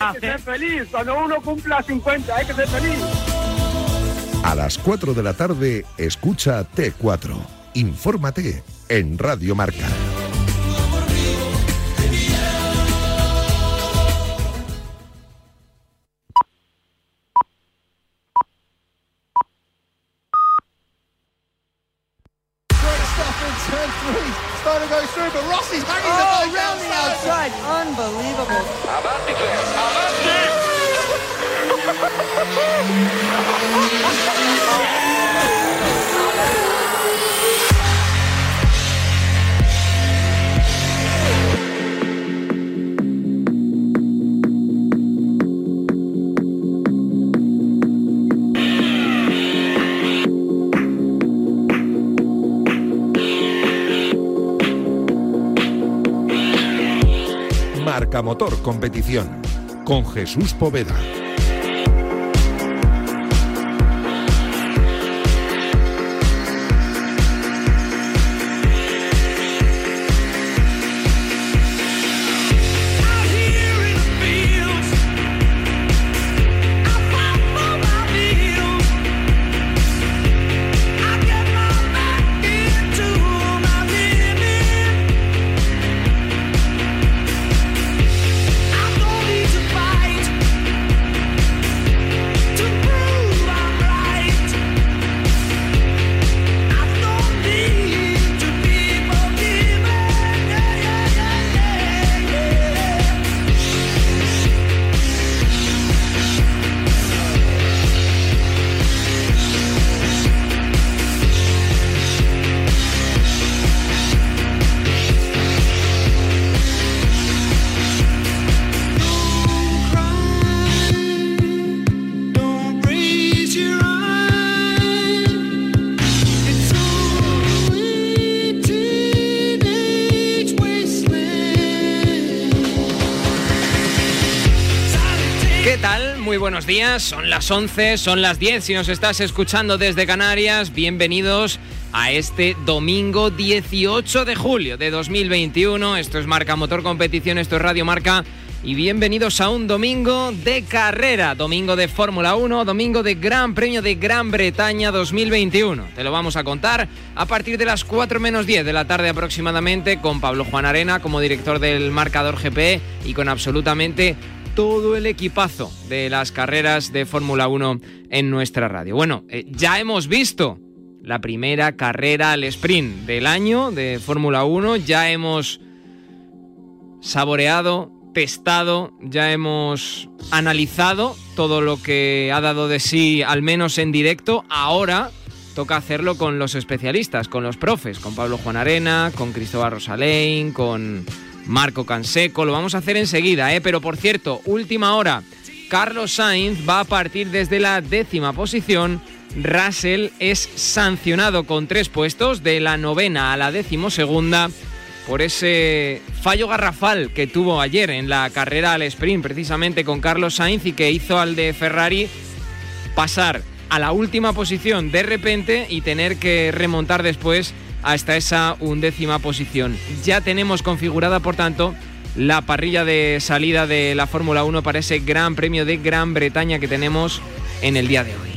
Hay que ser feliz. Cuando uno cumpla 50, hay que ser feliz. A las 4 de la tarde, escucha T4. Infórmate en Radio Marca. Starting to go through, but Rossi's hanging the Oh, ball round the outside. Unbelievable. Marca Motor Competición con Jesús Poveda. Días, son las 11, son las 10 si nos estás escuchando desde Canarias, bienvenidos a este domingo 18 de julio de 2021, esto es Marca Motor Competición, esto es Radio Marca. Y bienvenidos a un domingo de carrera, domingo de Fórmula 1, domingo de Gran Premio de Gran Bretaña 2021. Te lo vamos a contar a partir de las 4 menos 10 de la tarde aproximadamente con Pablo Juan Arena como director del marcador GP y con absolutamente todo el equipazo de las carreras de Fórmula 1 en nuestra radio. Bueno, eh, ya hemos visto la primera carrera al sprint del año de Fórmula 1, ya hemos saboreado, testado, ya hemos analizado todo lo que ha dado de sí, al menos en directo. Ahora toca hacerlo con los especialistas, con los profes, con Pablo Juan Arena, con Cristóbal Rosalén, con Marco Canseco. Lo vamos a hacer enseguida, ¿eh? Pero por cierto, última hora. Carlos Sainz va a partir desde la décima posición. Russell es sancionado con tres puestos, de la novena a la decimosegunda, por ese fallo garrafal que tuvo ayer en la carrera al sprint, precisamente con Carlos Sainz, y que hizo al de Ferrari pasar a la última posición de repente y tener que remontar después hasta esa undécima posición. Ya tenemos configurada, por tanto, la parrilla de salida de la Fórmula 1 para ese Gran Premio de Gran Bretaña que tenemos en el día de hoy.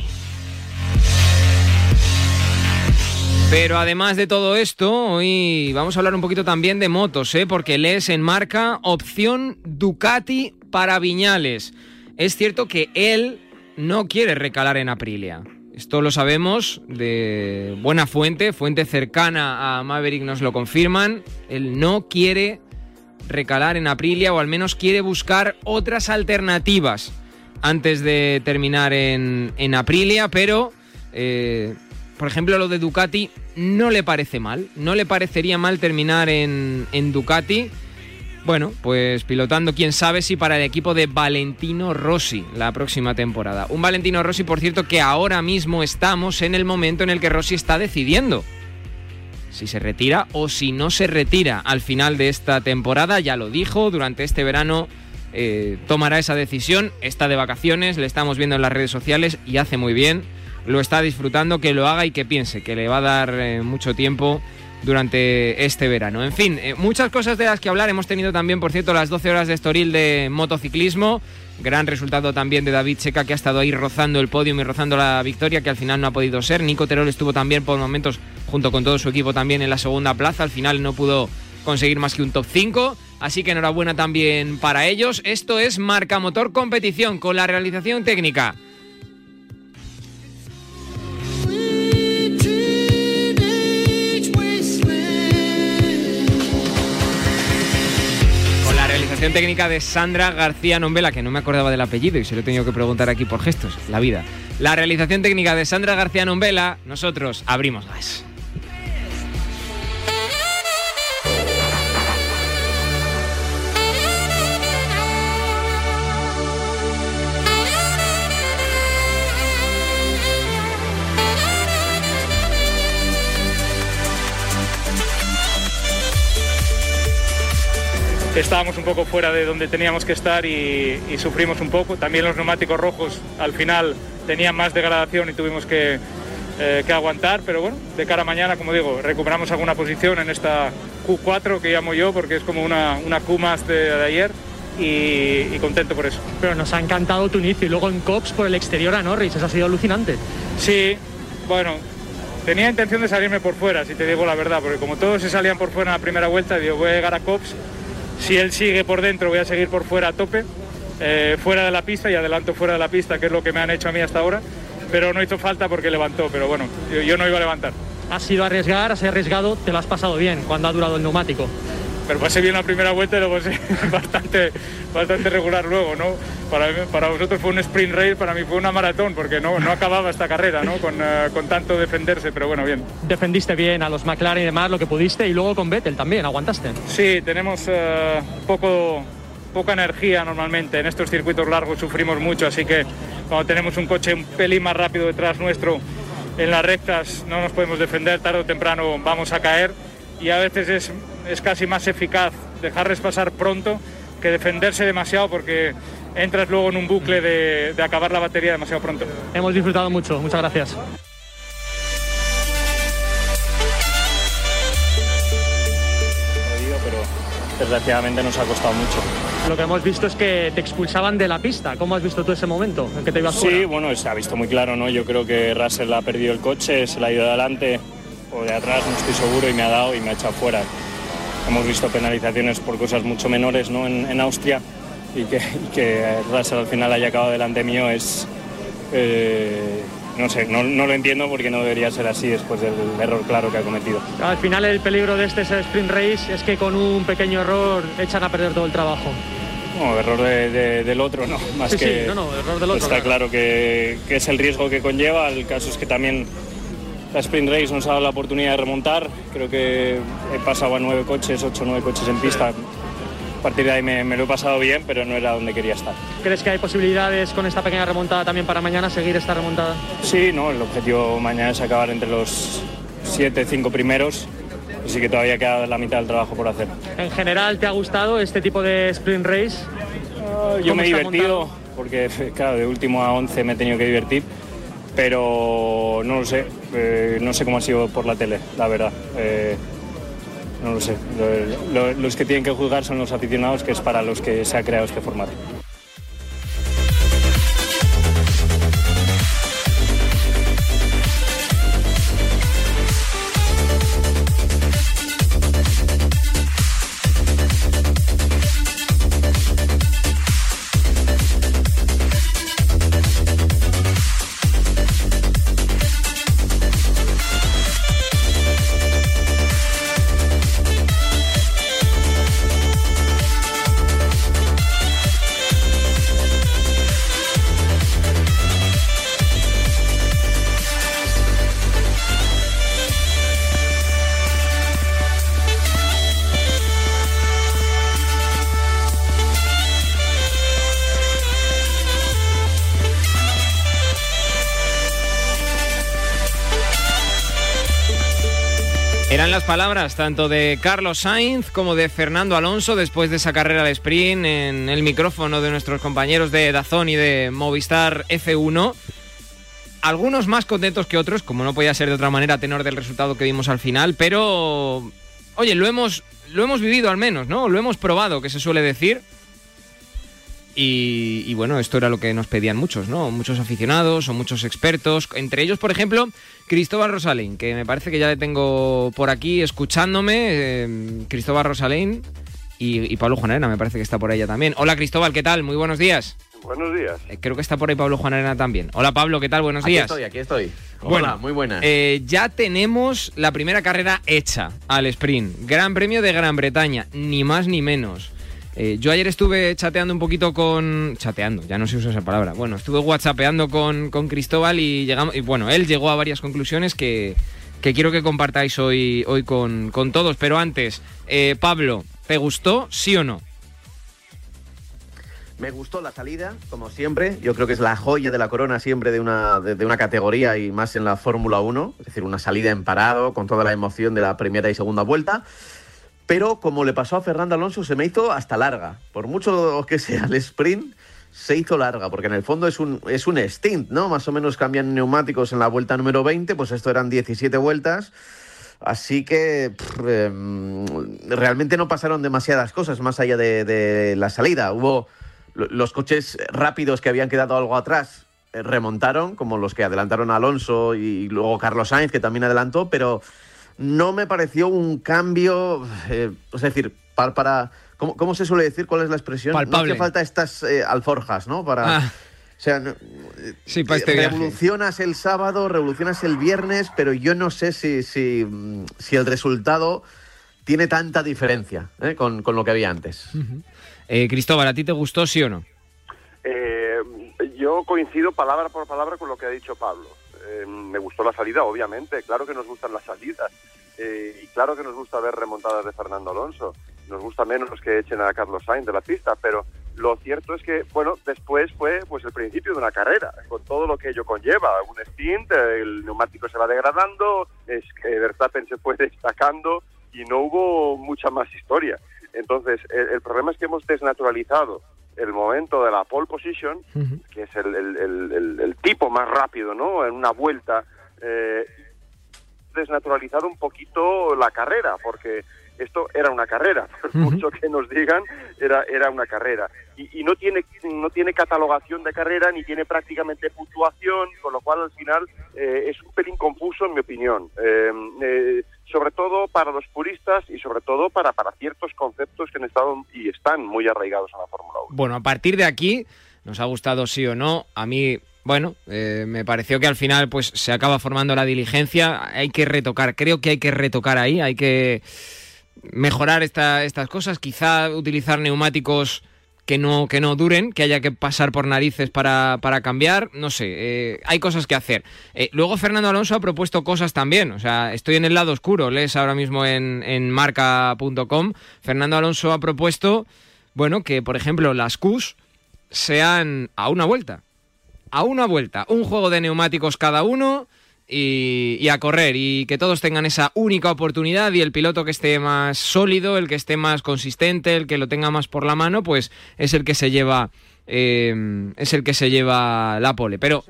Pero además de todo esto, hoy vamos a hablar un poquito también de motos, ¿eh? porque lees en marca opción Ducati para Viñales. Es cierto que él no quiere recalar en Aprilia. Esto lo sabemos de buena fuente, fuente cercana a Maverick nos lo confirman. Él no quiere recalar en Aprilia o al menos quiere buscar otras alternativas antes de terminar en, en Aprilia, pero eh, por ejemplo lo de Ducati no le parece mal, no le parecería mal terminar en, en Ducati. Bueno, pues pilotando, quién sabe si para el equipo de Valentino Rossi la próxima temporada. Un Valentino Rossi, por cierto, que ahora mismo estamos en el momento en el que Rossi está decidiendo si se retira o si no se retira al final de esta temporada. Ya lo dijo, durante este verano eh, tomará esa decisión. Está de vacaciones, le estamos viendo en las redes sociales y hace muy bien. Lo está disfrutando, que lo haga y que piense, que le va a dar eh, mucho tiempo durante este verano. En fin, eh, muchas cosas de las que hablar. Hemos tenido también, por cierto, las 12 horas de Estoril de motociclismo. Gran resultado también de David Checa, que ha estado ahí rozando el podio y rozando la victoria, que al final no ha podido ser. Nico Terol estuvo también por momentos, junto con todo su equipo, también en la segunda plaza. Al final no pudo conseguir más que un top 5. Así que enhorabuena también para ellos. Esto es Marca Motor Competición con la realización técnica realización técnica de Sandra García Nombela, que no me acordaba del apellido y se lo he tenido que preguntar aquí por gestos, la vida. La realización técnica de Sandra García Nombela, nosotros abrimos gas. Estábamos un poco fuera de donde teníamos que estar y, sufrimos un poco. También los neumáticos rojos al final tenían más degradación y tuvimos que, eh, aguantar, pero bueno, de cara a mañana, como digo, recuperamos alguna posición en esta Q4 que llamo yo porque es como una, una Q más de, ayer. Y, contento por eso. Pero nos ha encantado tu inicio y luego en Cops por el exterior a Norris, eso ha sido alucinante. Sí, bueno, tenía intención de salirme por fuera, si te digo la verdad, porque como todos se salían por fuera en la primera vuelta, digo, voy a llegar a Cops si él sigue por dentro, voy a seguir por fuera a tope, eh, fuera de la pista y adelanto fuera de la pista, que es lo que me han hecho a mí hasta ahora. Pero no hizo falta porque levantó, pero bueno, yo, no iba a levantar. Has sido arriesgar, has arriesgado, te lo has pasado bien cuando ha durado el neumático pero pasé bien la primera vuelta y luego sí, bastante, bastante regular luego, ¿no? Para, para vosotros fue un sprint race, para mí fue una maratón, porque no, no acababa esta carrera, ¿no? Con, eh, con, tanto defenderse, pero bueno, bien. Defendiste bien a los McLaren y demás, lo que pudiste, y luego con Vettel también, ¿aguantaste? Sí, tenemos uh, poco, poca energía normalmente, en estos circuitos largos sufrimos mucho, así que cuando tenemos un coche un pelín más rápido detrás nuestro, en las rectas no nos podemos defender, tarde o temprano vamos a caer y a veces es, es casi más eficaz dejarles pasar pronto que defenderse demasiado porque entras luego en un bucle de, de acabar la batería demasiado pronto. Hemos disfrutado mucho, muchas gracias. pero desgraciadamente nos ha costado mucho. Lo que hemos visto es que te expulsaban de la pista. ¿Cómo has visto tú ese momento en que te ibas Sí, bueno, se ha visto muy claro, ¿no? Yo creo que Russell ha perdido el coche, se le ha ido adelante, o de atrás, no estoy seguro, y me ha dado y me ha echado fuera. Hemos visto penalizaciones por cosas mucho menores ¿no? en, Austria y que, y que Russell al final haya acabado delante mío es... Eh, no sé, no, no, lo entiendo porque no debería ser así después del error claro que ha cometido. Al final el peligro de este sprint race es que con un pequeño error echan a perder todo el trabajo. No, error del otro no, más sí, que sí, no, no, error del otro. Está claro, que, que, es el riesgo que conlleva, el caso es que también la sprint race nos ha dado la oportunidad de remontar. Creo que he pasado a nueve coches, ocho o nueve coches en pista. A partir de ahí me, lo he pasado bien, pero no era donde quería estar. ¿Crees que hay posibilidades con esta pequeña remontada también para mañana seguir esta remontada? Sí, no, el objetivo mañana es acabar entre los siete, cinco primeros. Así que todavía queda la mitad del trabajo por hacer. ¿En general te ha gustado este tipo de sprint race? Ah, yo me he divertido, porque claro, de último a 11 me he tenido que divertir pero no lo sé, eh, no sé cómo ha sido por la tele, la verdad. Eh, no lo sé. los que tienen que juzgar son los aficionados, que es para los que se ha creado este formato. Las palabras tanto de Carlos Sainz como de Fernando Alonso después de esa carrera de sprint en el micrófono de nuestros compañeros de Dazón y de Movistar F1. Algunos más contentos que otros, como no podía ser de otra manera tenor del resultado que vimos al final, pero oye, lo hemos lo hemos vivido al menos, ¿no? Lo hemos probado, que se suele decir. Y, y, bueno, esto era lo que nos pedían muchos, ¿no? Muchos aficionados o muchos expertos. Entre ellos, por ejemplo, Cristóbal Rosalín, que me parece que ya le tengo por aquí escuchándome. Eh, Cristóbal Rosalín y, y Pablo Juan Arena, me parece que está por ella también. Hola Cristóbal, ¿qué tal? Muy buenos días. Buenos días. Eh, creo que está por ahí Pablo Juan Arena también. Hola Pablo, ¿qué tal? Buenos aquí días. Aquí estoy, aquí estoy. Bueno, Hola, muy buenas. Eh, ya tenemos la primera carrera hecha al sprint. Gran Premio de Gran Bretaña, ni más ni menos. Eh, yo ayer estuve chateando un poquito con. Chateando, ya no se usa esa palabra. Bueno, estuve whatsappeando con, con Cristóbal y llegamos. Y bueno, él llegó a varias conclusiones que, que quiero que compartáis hoy, hoy con, con todos. Pero antes, eh, Pablo, ¿te gustó, sí o no? Me gustó la salida, como siempre. Yo creo que es la joya de la corona siempre de una, de, de una categoría y más en la Fórmula 1. Es decir, una salida en parado con toda la emoción de la primera y segunda vuelta. Pero como le pasó a Fernando Alonso, se me hizo hasta larga. Por mucho que sea el sprint, se hizo larga, porque en el fondo es un, es un stint, ¿no? Más o menos cambian neumáticos en la vuelta número 20, pues esto eran 17 vueltas. Así que eh, realmente no pasaron demasiadas cosas más allá de, de la salida. Hubo los coches rápidos que habían quedado algo atrás eh, remontaron, como los que adelantaron a Alonso y luego Carlos Sainz, que también adelantó, pero no me pareció un cambio, eh, es decir, para... para ¿cómo, ¿cómo, se suele decir? ¿Cuál es la expresión? Palpable. No hace falta estas eh, alforjas, ¿no? Para... Ah. O sea, no, sí, para este revolucionas viaje. el sábado, revolucionas el viernes, pero yo no sé si, si, si el resultado tiene tanta diferencia ¿eh? con, con, lo que había antes. Uh -huh. Eh, Cristóbal, ¿a ti te gustó, sí o no? Eh, yo coincido palabra por palabra con lo que ha dicho Pablo. Eh, me gustó la salida, obviamente. Claro que nos gustan las salidas. Eh, y claro que nos gusta ver remontadas de Fernando Alonso. Nos gusta menos que echen a Carlos Sainz de la pista, pero lo cierto es que, bueno, después fue pues el principio de una carrera, con todo lo que ello conlleva. Un stint, el neumático se va degradando, es que Verstappen se fue destacando y no hubo mucha más historia. Entonces, el, el, problema es que hemos desnaturalizado el momento de la pole position, uh -huh. que es el, el, el, tipo más rápido, ¿no? En una vuelta, eh, desnaturalizado un poquito la carrera, porque esto era una carrera, por mucho que nos digan, era, era una carrera. Y, y, no, tiene, no tiene catalogación de carrera, ni tiene prácticamente puntuación, con lo cual al final eh, es un pelín confuso, en mi opinión. Eh, sobre todo para los puristas y sobre todo para, para ciertos conceptos que han estado y están muy arraigados a la Fórmula 1. Bueno, a partir de aquí, nos ha gustado sí o no, a mí bueno, eh, me pareció que al final pues se acaba formando la diligencia, hay que retocar, creo que hay que retocar ahí, hay que mejorar esta, estas cosas, quizá utilizar neumáticos que no, que no duren, que haya que pasar por narices para, para cambiar, no sé, eh, hay cosas que hacer. Eh, luego Fernando Alonso ha propuesto cosas también, o sea, estoy en el lado oscuro, lees ahora mismo en, en marca.com, Fernando Alonso ha propuesto, bueno, que por ejemplo las Qs sean a una vuelta, a una vuelta, un juego de neumáticos cada uno y, a correr y que todos tengan esa única oportunidad y el piloto que esté más sólido, el que esté más consistente, el que lo tenga más por la mano, pues es el que se lleva eh, es el que se lleva la pole. Pero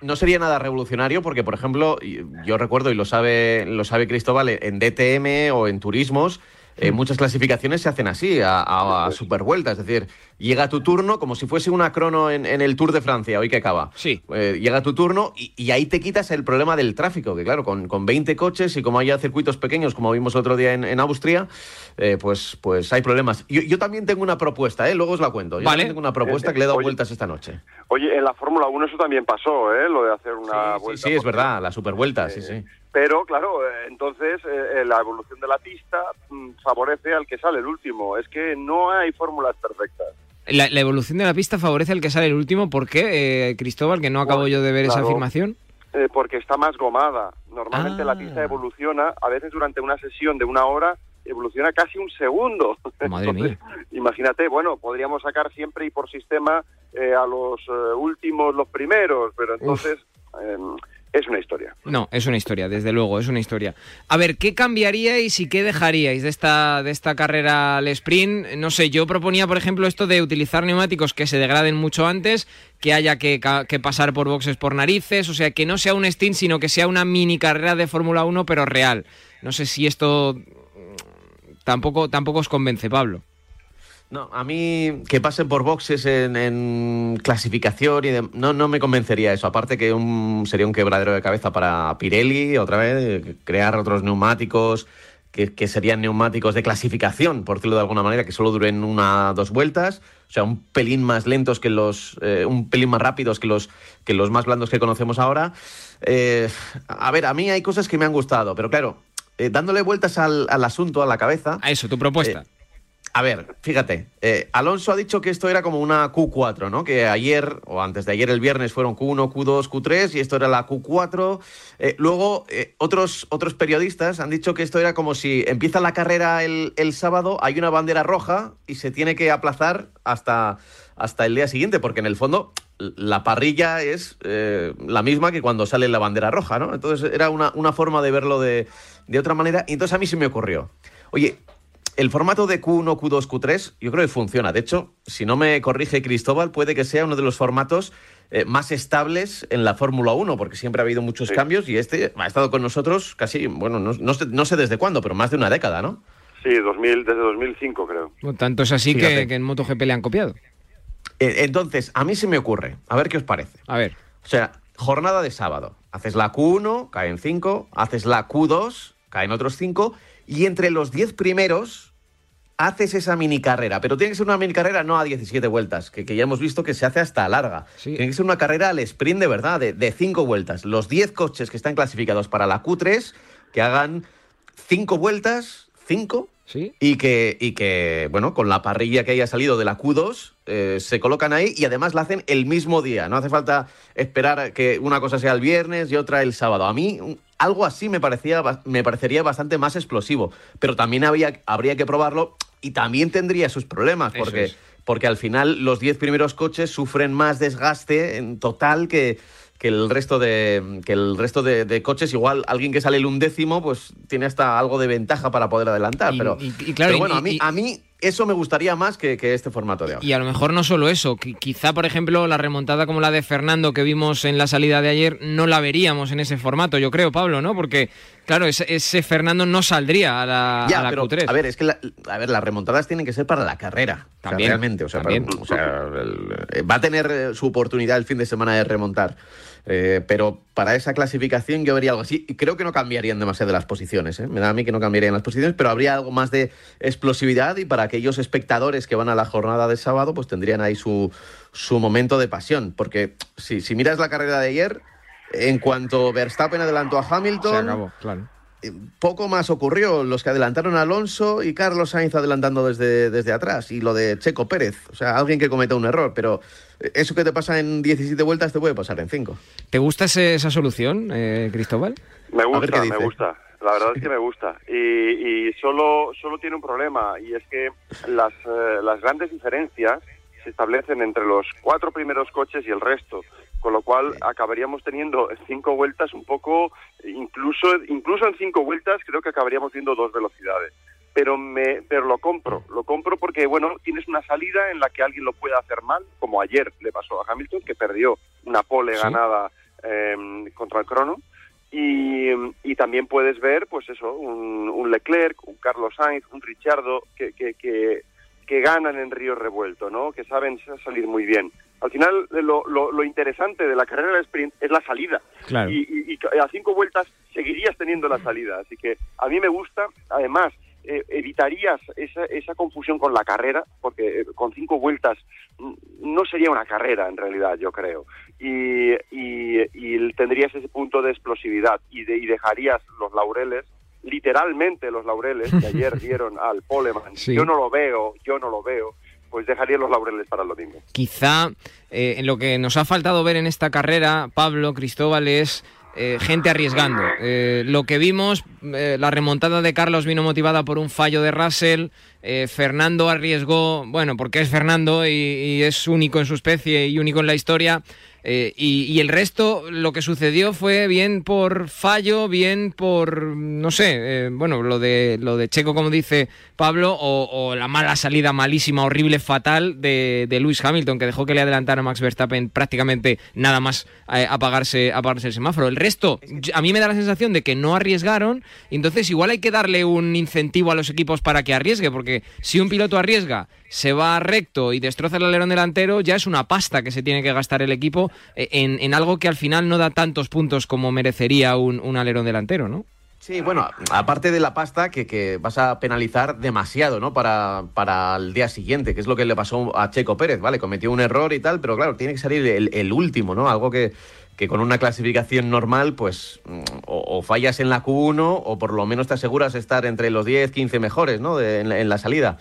no sería nada revolucionario porque, por ejemplo, yo recuerdo y lo sabe lo sabe Cristóbal en DTM o en turismos. Eh, muchas clasificaciones se hacen así, a, a, a supervuelta, es decir, llega tu turno como si fuese una crono en, en el Tour de Francia, hoy que acaba. Sí. Eh, llega tu turno y, y, ahí te quitas el problema del tráfico, que claro, con, con 20 coches y como haya circuitos pequeños, como vimos otro día en, en Austria, eh, pues, pues hay problemas. Yo, yo, también tengo una propuesta, ¿eh? luego os la cuento. Yo vale. tengo una propuesta que le he dado oye, vueltas esta noche. Oye, en la Fórmula 1 eso también pasó, ¿eh? lo de hacer una sí, vuelta. Sí, sí, es verdad, la supervuelta, sí, sí. Pero, claro, eh, entonces eh, la evolución de la pista mm, favorece al que sale el último. Es que no hay fórmulas perfectas. La, la, evolución de la pista favorece al que sale el último. ¿Por qué, eh, Cristóbal, que no acabo bueno, yo de ver claro, esa afirmación? Eh, porque está más gomada. Normalmente ah. la pista evoluciona, a veces durante una sesión de una hora, evoluciona casi un segundo. Madre Entonces, mía. Imagínate, bueno, podríamos sacar siempre y por sistema eh, a los últimos los primeros, pero entonces... Em, es una historia. No, es una historia, desde luego, es una historia. A ver, ¿qué cambiaríais y qué dejaríais de esta, de esta carrera al sprint? No sé, yo proponía, por ejemplo, esto de utilizar neumáticos que se degraden mucho antes, que haya que, que pasar por boxes por narices, o sea, que no sea un stint, sino que sea una mini carrera de Fórmula 1, pero real. No sé si esto tampoco, tampoco os convence, Pablo. No, a mí que pasen por boxes en, clasificación y no, no me convencería eso. Aparte que un, sería un quebradero de cabeza para Pirelli, otra vez, crear otros neumáticos que, serían neumáticos de clasificación, por decirlo de alguna manera, que solo duren una dos vueltas, o sea, un pelín más lentos que los, eh, un pelín más rápidos que los, que los más blandos que conocemos ahora. Eh, a ver, a mí hay cosas que me han gustado, pero claro, eh, dándole vueltas al, al, asunto, a la cabeza. A eso, tu propuesta. A ver, fíjate, eh, Alonso ha dicho que esto era como una Q4, ¿no? Que ayer o antes de ayer el viernes fueron Q1, Q2, Q3 y esto era la Q4. Eh, luego eh, otros, otros periodistas han dicho que esto era como si empieza la carrera el, sábado, hay una bandera roja y se tiene que aplazar hasta, hasta el día siguiente, porque en el fondo la parrilla es la misma que cuando sale la bandera roja, ¿no? Entonces era una, una forma de verlo de, de otra manera y entonces a mí se me ocurrió. Oye, el formato de Q1, Q2, Q3 yo creo que funciona. De hecho, si no me corrige Cristóbal, puede que sea uno de los formatos eh, más estables en la Fórmula 1, porque siempre ha habido muchos cambios y este ha estado con nosotros casi, bueno, no, sé, desde cuándo, pero más de una década, ¿no? Sí, 2000, desde 2005 creo. tanto es así que, en MotoGP le han copiado. E, entonces, a mí se me ocurre, a ver qué os parece. A ver. O sea, jornada de sábado. Haces la Q1, caen 5, haces la Q2, caen otros 5, y entre los 10 primeros haces esa mini carrera, pero tiene que ser una mini carrera no a 17 vueltas, que, ya hemos visto que se hace hasta larga. Tiene que ser una carrera al sprint de verdad, de, 5 vueltas. Los 10 coches que están clasificados para la Q3, que hagan 5 vueltas, 5, y, que, y que, bueno, con la parrilla que haya salido de la Q2, eh, se colocan ahí y además la hacen el mismo día. No hace falta esperar que una cosa sea el viernes y otra el sábado. A mí algo así me, parecía, me parecería bastante más explosivo, pero también había, habría que probarlo y también tendría sus problemas, porque, porque al final los 10 primeros coches sufren más desgaste en total que, que el resto de que el resto de, coches. Igual alguien que sale el undécimo pues tiene hasta algo de ventaja para poder adelantar pero, claro, bueno a mí a mí eso me gustaría más que, este formato de ahora. Y a lo mejor no solo eso, quizá, por ejemplo, la remontada como la de Fernando que vimos en la salida de ayer, no la veríamos en ese formato, yo creo, Pablo, ¿no? Porque, claro, ese, Fernando no saldría a la, ya, a pero, A ver, es que a ver, las remontadas tienen que ser para la carrera. También. realmente, o sea, va a tener eh, su oportunidad el fin de semana de remontar. Eh, pero para esa clasificación yo vería algo así. Y creo que no cambiarían demasiado las posiciones. ¿eh? Me da a mí que no cambiarían las posiciones, pero habría algo más de explosividad y para aquellos espectadores que van a la jornada de sábado, pues tendrían ahí su, su momento de pasión. Porque si, si miras la carrera de ayer, en cuanto Verstappen adelantó a Hamilton. Se acabó, claro poco más ocurrió. Los que adelantaron a Alonso y Carlos Sainz adelantando desde, desde atrás. Y lo de Checo Pérez. O sea, alguien que cometa un error. Pero eh, eso que te pasa en 17 vueltas te puede pasar en 5. ¿Te gusta esa solución, eh, Cristóbal? Me gusta, me gusta. La verdad es que me gusta. Y, solo, solo tiene un problema. Y es que las, las grandes diferencias se establecen entre los cuatro primeros coches y el resto con lo cual acabaríamos teniendo cinco vueltas un poco, incluso, incluso en cinco vueltas creo que acabaríamos viendo dos velocidades. Pero, me, pero lo compro, lo compro porque, bueno, tienes una salida en la que alguien lo puede hacer mal, como ayer le pasó a Hamilton, que perdió una pole ganada em, contra el crono, y, y, también puedes ver, pues eso, un, Leclerc, un Carlos Sainz, un Richardo, que, que, que, que ganan en río revuelto, ¿no? Que saben salir muy bien. Al final, lo, lo, interesante de la carrera de sprint es la salida. Y, a cinco vueltas seguirías teniendo la salida. Así que a mí me gusta. Además, eh, evitarías esa, esa confusión con la carrera, porque eh, con cinco vueltas no sería una carrera en realidad, yo creo. Y, y, tendrías ese punto de explosividad y, de, y dejarías los laureles literalmente los laureles que ayer dieron al Poleman. Yo no lo veo, yo no lo veo pues dejaría los laureles para el domingo. Quizá eh, en lo que nos ha faltado ver en esta carrera, Pablo, Cristóbal, es eh, gente arriesgando. Eh, lo que vimos, la remontada de Carlos vino motivada por un fallo de Russell. Fernando arriesgó, bueno, porque es Fernando y, es único en su especie y único en la historia. Eh, y, el resto, lo que sucedió fue bien por fallo, bien por, no sé, eh, bueno, lo de, lo de Checo, como dice Pablo, o, la mala salida malísima, horrible, fatal de, de, Lewis Hamilton, que dejó que le adelantara a Max Verstappen prácticamente nada más eh, apagarse, apagarse el semáforo. El resto, a mí me da la sensación de que no arriesgaron, entonces igual hay que darle un incentivo a los equipos para que arriesgue, porque si un piloto arriesga, se va recto y destroza el alerón delantero, ya es una pasta que se tiene que gastar el equipo eh, en, algo que al final no da tantos puntos como merecería un, un alerón delantero, ¿no? Sí, bueno, aparte de la pasta que, vas a penalizar demasiado, ¿no? Para, para, el día siguiente, que es lo que le pasó a Checo Pérez, ¿vale? Cometió un error y tal, pero claro, tiene que salir el, último, ¿no? Algo que, que, con una clasificación normal, pues, o, fallas en la Q1 o por lo menos te aseguras estar entre los 10, 15 mejores, ¿no? en, la, salida.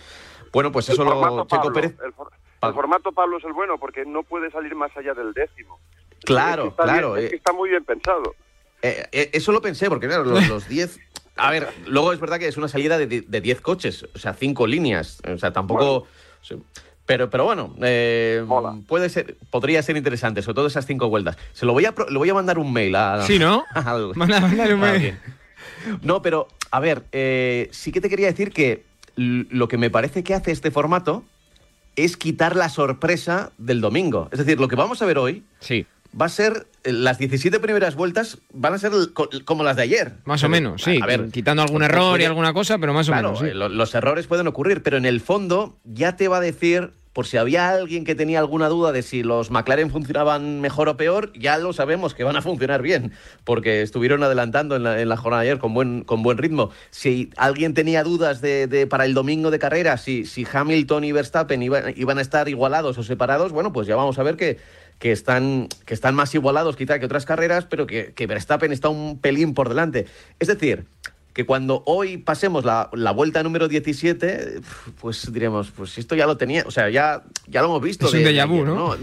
Bueno, pues eso lo Checo Pérez... El, formato Pablo es el bueno porque no puede salir más allá del décimo. Claro, claro. es que está muy bien pensado. Eh, eh, eso lo pensé, porque claro, los 10... a ver, luego es verdad que es una salida de 10 coches, o sea, 5 líneas. O sea, tampoco... Pero, pero bueno, eh, puede ser, podría ser interesante, sobre todo esas cinco vueltas. Se lo voy a, le voy a mandar un mail a. Sí, ¿no? Manda, un mail. no, pero, a ver, sí que te quería decir que lo que me parece que hace este formato es quitar la sorpresa del domingo. Es decir, lo que vamos a ver hoy. Sí va a ser eh, las 17 primeras vueltas van a ser como las de ayer. Más o menos, sí. A ver, quitando algún error y alguna cosa, pero más o menos. Eh, los errores pueden ocurrir, pero en el fondo ya te va a decir, por si había alguien que tenía alguna duda de si los McLaren funcionaban mejor o peor, ya lo sabemos que van a funcionar bien, porque estuvieron adelantando en la, jornada ayer con buen, ritmo. Si alguien tenía dudas de, para el domingo de carrera, si, Hamilton y Verstappen iban a estar igualados o separados, bueno, pues ya vamos a ver que están, que están más igualados quizá que otras carreras, pero que Verstappen está un pelín por delante. Es decir, que cuando hoy pasemos la, la, vuelta número 17, pues diremos, pues esto ya lo tenía, o sea, ya, ya lo hemos visto. Es un déjà vu, ¿no?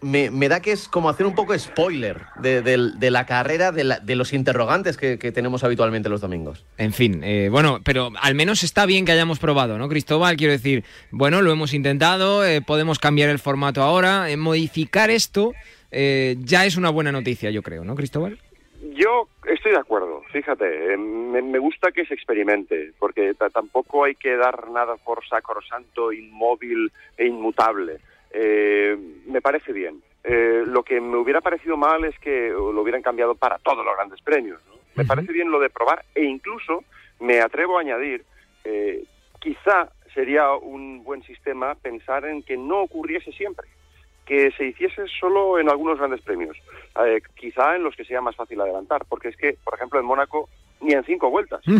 Me, da que es como hacer un poco spoiler de, la carrera, de, los interrogantes que, tenemos habitualmente los domingos. En fin, eh, bueno, pero al menos está bien que hayamos probado, ¿no, Cristóbal? Quiero decir, bueno, lo hemos intentado, eh, podemos cambiar el formato ahora, eh, modificar esto ya es una buena noticia, yo creo, ¿no, Cristóbal? Yo estoy de acuerdo, fíjate, me, me gusta que se experimente, porque tampoco hay que dar nada por sacrosanto, inmóvil e inmutable. Eh, me parece bien. Eh, lo que me hubiera parecido mal es que lo hubieran cambiado para todos los grandes premios. Me parece bien lo de probar e incluso me atrevo a añadir, eh, quizá sería un buen sistema pensar en que no ocurriese siempre, que se hiciese solo en algunos grandes premios, quizá en los que sea más fácil adelantar, porque es que, por ejemplo, en Mónaco ni en cinco vueltas. Mm.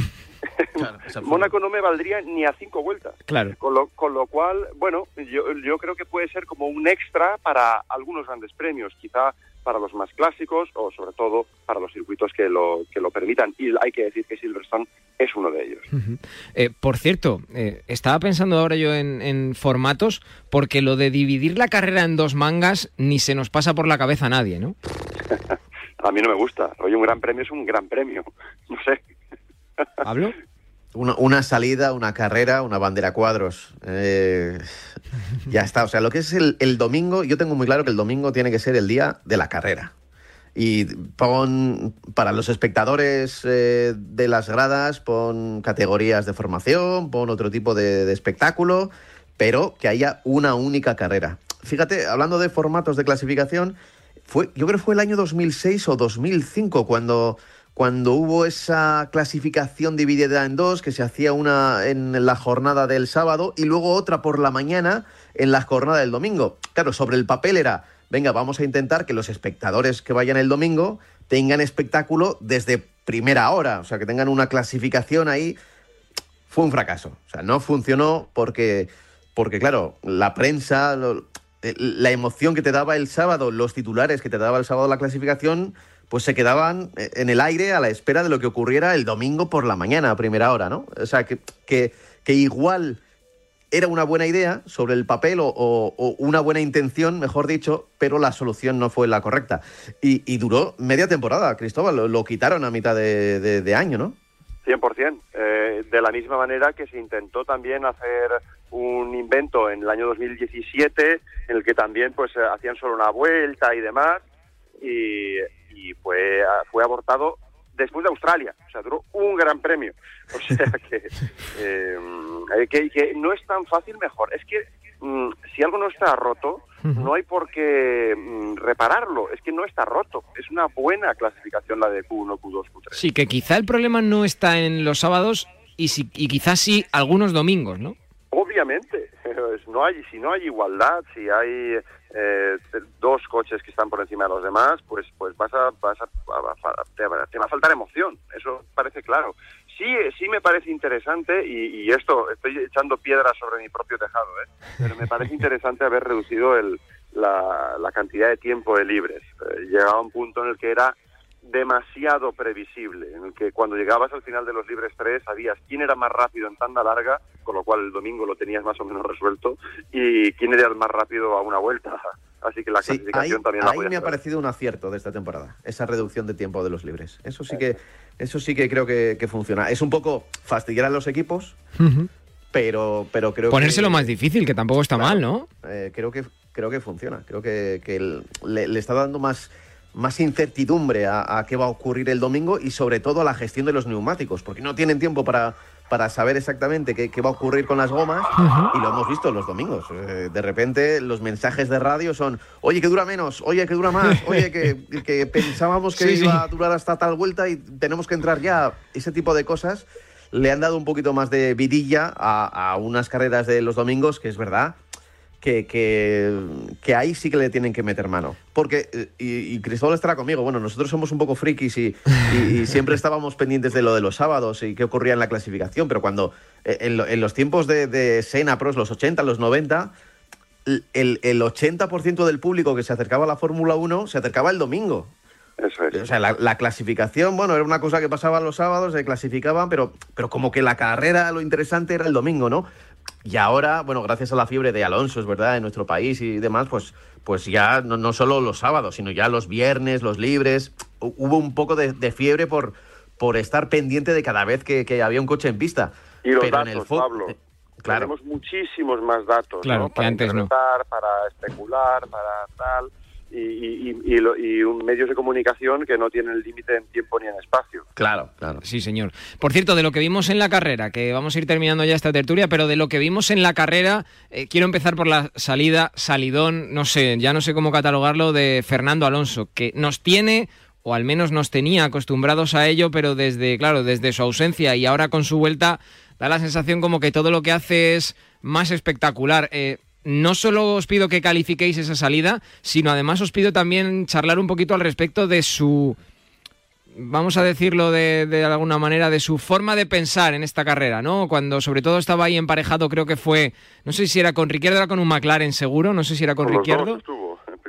Mónaco no me valdría ni a cinco vueltas. Claro. Con lo, con lo cual, bueno, yo, yo creo que puede ser como un extra para algunos grandes premios, quizá para los más clásicos o sobre todo para los circuitos que lo, que lo permitan. Y hay que decir que Silverstone es uno de ellos. Eh, por cierto, eh, estaba pensando ahora yo en, en, formatos, porque lo de dividir la carrera en dos mangas ni se nos pasa por la cabeza a nadie, ¿no? a mí no me gusta. Hoy un gran premio es un gran premio. No sé. ¿Hablo? Una, salida, una carrera, una bandera cuadros. Eh, ya está. O sea, lo que es el, domingo, yo tengo muy claro que el domingo tiene que ser el día de la carrera. Y pon, para los espectadores eh, de las gradas, pon categorías de formación, pon otro tipo de, de espectáculo, pero que haya una única carrera. Fíjate, hablando de formatos de clasificación, fue, yo creo que fue el año 2006 o 2005 cuando cuando hubo esa clasificación dividida en dos, que se hacía una en la jornada del sábado y luego otra por la mañana en la jornada del domingo. Claro, sobre el papel era, venga, vamos a intentar que los espectadores que vayan el domingo tengan espectáculo desde primera hora, o sea, que tengan una clasificación ahí. Fue un fracaso, o sea, no funcionó porque, porque claro, la prensa, la emoción que te daba el sábado, los titulares que te daba el sábado la clasificación, pues se quedaban eh, en el aire a la espera de lo que ocurriera el domingo por la mañana, a primera hora, ¿no? O sea, que, que, igual era una buena idea sobre el papel o, una buena intención, mejor dicho, pero la solución no fue la correcta. Y, duró media temporada, Cristóbal, lo, quitaron a mitad de, año, ¿no? 100%. Eh, de la misma manera que se intentó también hacer un invento en el año 2017 en el que también pues hacían solo una vuelta y demás y, y fue, fue abortado después de Australia, o sea, duró un gran premio. O sea eh, que, que, no es tan fácil mejor. Es que mm, si algo no está roto, no hay por qué mm, repararlo, es que no está roto. Es una buena clasificación la de Q1, Q2, Q3. Sí, que quizá el problema no está en los sábados, y, si, y quizás sí algunos domingos, ¿no? Obviamente, no hay, si no hay igualdad, si hay eh, dos coches que están por encima de los demás, pues pues vas a, vas a, te, va a faltar emoción, eso parece claro. Sí, sí me parece interesante, y, esto, estoy echando piedras sobre mi propio tejado, ¿eh? pero me parece interesante haber reducido el, la, cantidad de tiempo de libres. Eh, llegaba a un punto en el que era demasiado previsible, en el que cuando llegabas al final de los libres tres sabías quién era más rápido en tanda larga, con lo cual el domingo lo tenías más o menos resuelto, y quién era el más rápido a una vuelta. Así que la clasificación también la Ahí me ha parecido un acierto de esta temporada, esa reducción de tiempo de los libres. Eso sí que, eso sí que creo que, funciona. Es un poco fastidiar a los equipos, pero, pero creo Ponérselo más difícil, que tampoco está mal, ¿no? Eh, creo, que, creo que funciona. Creo que, le está dando más más incertidumbre a, qué va a ocurrir el domingo y sobre todo a la gestión de los neumáticos, porque no tienen tiempo para, para saber exactamente qué, va a ocurrir con las gomas y lo hemos visto los domingos. Eh, de repente los mensajes de radio son, oye, que dura menos, oye, que dura más, oye, que, pensábamos que iba a durar hasta tal vuelta y tenemos que entrar ya. Ese tipo de cosas le han dado un poquito más de vidilla a, a unas carreras de los domingos, que es verdad, que, ahí sí que le tienen que meter mano. Porque, eh, y, Cristóbal estará conmigo, bueno, nosotros somos un poco frikis y, siempre estábamos pendientes de lo de los sábados y qué ocurría en la clasificación, pero cuando eh, en, los tiempos de, de Sena Pros, los 80, los 90, el, el 80% del público que se acercaba a la Fórmula 1 se acercaba el domingo. Eso es. O sea, la, clasificación, bueno, era una cosa que pasaba los sábados, se clasificaban, pero, pero como que la carrera, lo interesante era el domingo, ¿no? Y ahora, bueno, gracias a la fiebre de Alonso, es verdad, en nuestro país y demás, pues, pues ya no, no solo los sábados, sino ya los viernes, los libres, hubo un poco de, fiebre por, por estar pendiente de cada vez que, había un coche en pista. Y los datos, en el Pablo. Eh, claro. Tenemos muchísimos más datos, claro, Para antes para especular, para tal y, y, un medios de comunicación que no tienen límite en tiempo ni en espacio. Claro, claro. Sí, señor. Por cierto, de lo que vimos en la carrera, que vamos a ir terminando ya esta tertulia, pero de lo que vimos en la carrera, eh, quiero empezar por la salida, salidón, no sé, ya no sé cómo catalogarlo, de Fernando Alonso, que nos tiene o al menos nos tenía acostumbrados a ello, pero desde, claro, desde su ausencia y ahora con su vuelta, da la sensación como que todo lo que hace es más espectacular. Eh, no solo os pido que califiquéis esa salida, sino además os pido también charlar un poquito al respecto de su, vamos a decirlo de, alguna manera, de su forma de pensar en esta carrera, ¿no? Cuando sobre todo estaba ahí emparejado, creo que fue, no sé si era con Ricciardo, era con un McLaren seguro, no sé si era con, con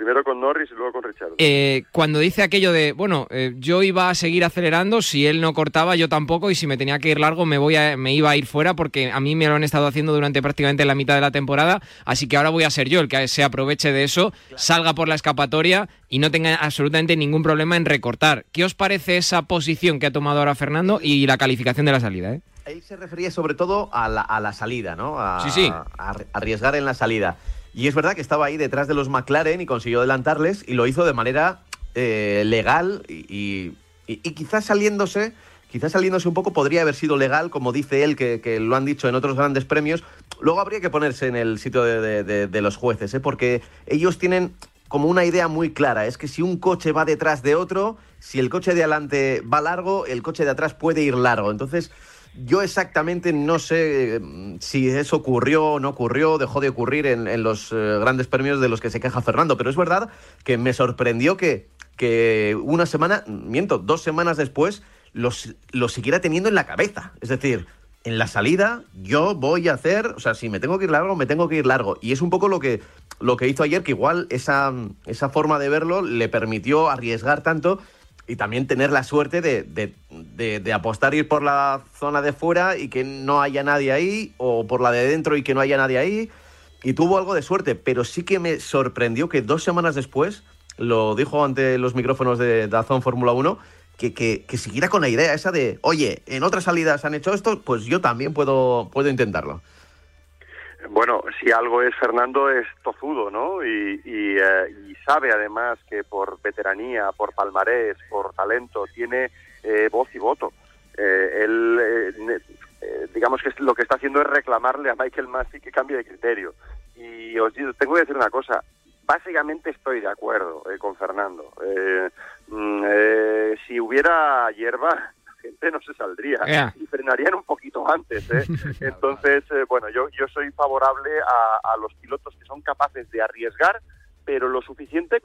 primero con Norris y luego con Richard. Eh, cuando dice aquello de, bueno, eh, yo iba a seguir acelerando, si él no cortaba, yo tampoco, y si me tenía que ir largo, me, voy a, me iba a ir fuera, porque a mí me lo han estado haciendo durante prácticamente la mitad de la temporada, así que ahora voy a ser yo el que se aproveche de eso, salga por la escapatoria y no tenga absolutamente ningún problema en recortar. ¿Qué os parece esa posición que ha tomado ahora Fernando y la calificación de la salida? Eh? Él se refería sobre todo a la, a la salida, ¿no? A, sí, sí. A arriesgar en la salida. Y es verdad que estaba ahí detrás de los McLaren y consiguió adelantarles y lo hizo de manera eh, legal y, quizás saliéndose, quizás saliéndose un poco podría haber sido legal, como dice él, que, lo han dicho en otros grandes premios. Luego habría que ponerse en el sitio de, los jueces, ¿eh? porque ellos tienen como una idea muy clara, es que si un coche va detrás de otro, si el coche de adelante va largo, el coche de atrás puede ir largo. Entonces, yo exactamente no sé mm, si eso ocurrió o no ocurrió, dejó de ocurrir en, los eh, grandes premios de los que se queja Fernando, pero es verdad que me sorprendió que, que una semana, miento, dos semanas después, los, lo siguiera teniendo en la cabeza. Es decir, en la salida yo voy a hacer, o sea, si me tengo que ir largo, me tengo que ir largo. Y es un poco lo que, lo que hizo ayer, que igual esa, esa forma de verlo le permitió arriesgar tanto y también tener la suerte de, de, apostar ir por la zona de fuera y que no haya nadie ahí, o por la de dentro y que no haya nadie ahí. Y tuvo algo de suerte, pero sí que me sorprendió que dos semanas después, lo dijo ante los micrófonos de Dazón Fórmula 1, que, que, que, siguiera con la idea esa de, oye, en otras salidas han hecho esto, pues yo también puedo, puedo intentarlo. Bueno, si algo es Fernando es tozudo, ¿no? Y, eh, sabe además que por veteranía, por palmarés, por talento, tiene eh, voz y voto. Eh, él, digamos que lo que está haciendo es reclamarle a Michael Massey que cambie de criterio. Y os tengo que decir una cosa, básicamente estoy de acuerdo con Fernando. Mm, si hubiera hierba, gente no se saldría Ya. y frenarían un poquito antes. ¿eh? Entonces, eh, bueno, yo, yo soy favorable a, a los pilotos que son capaces de arriesgar, pero lo suficiente como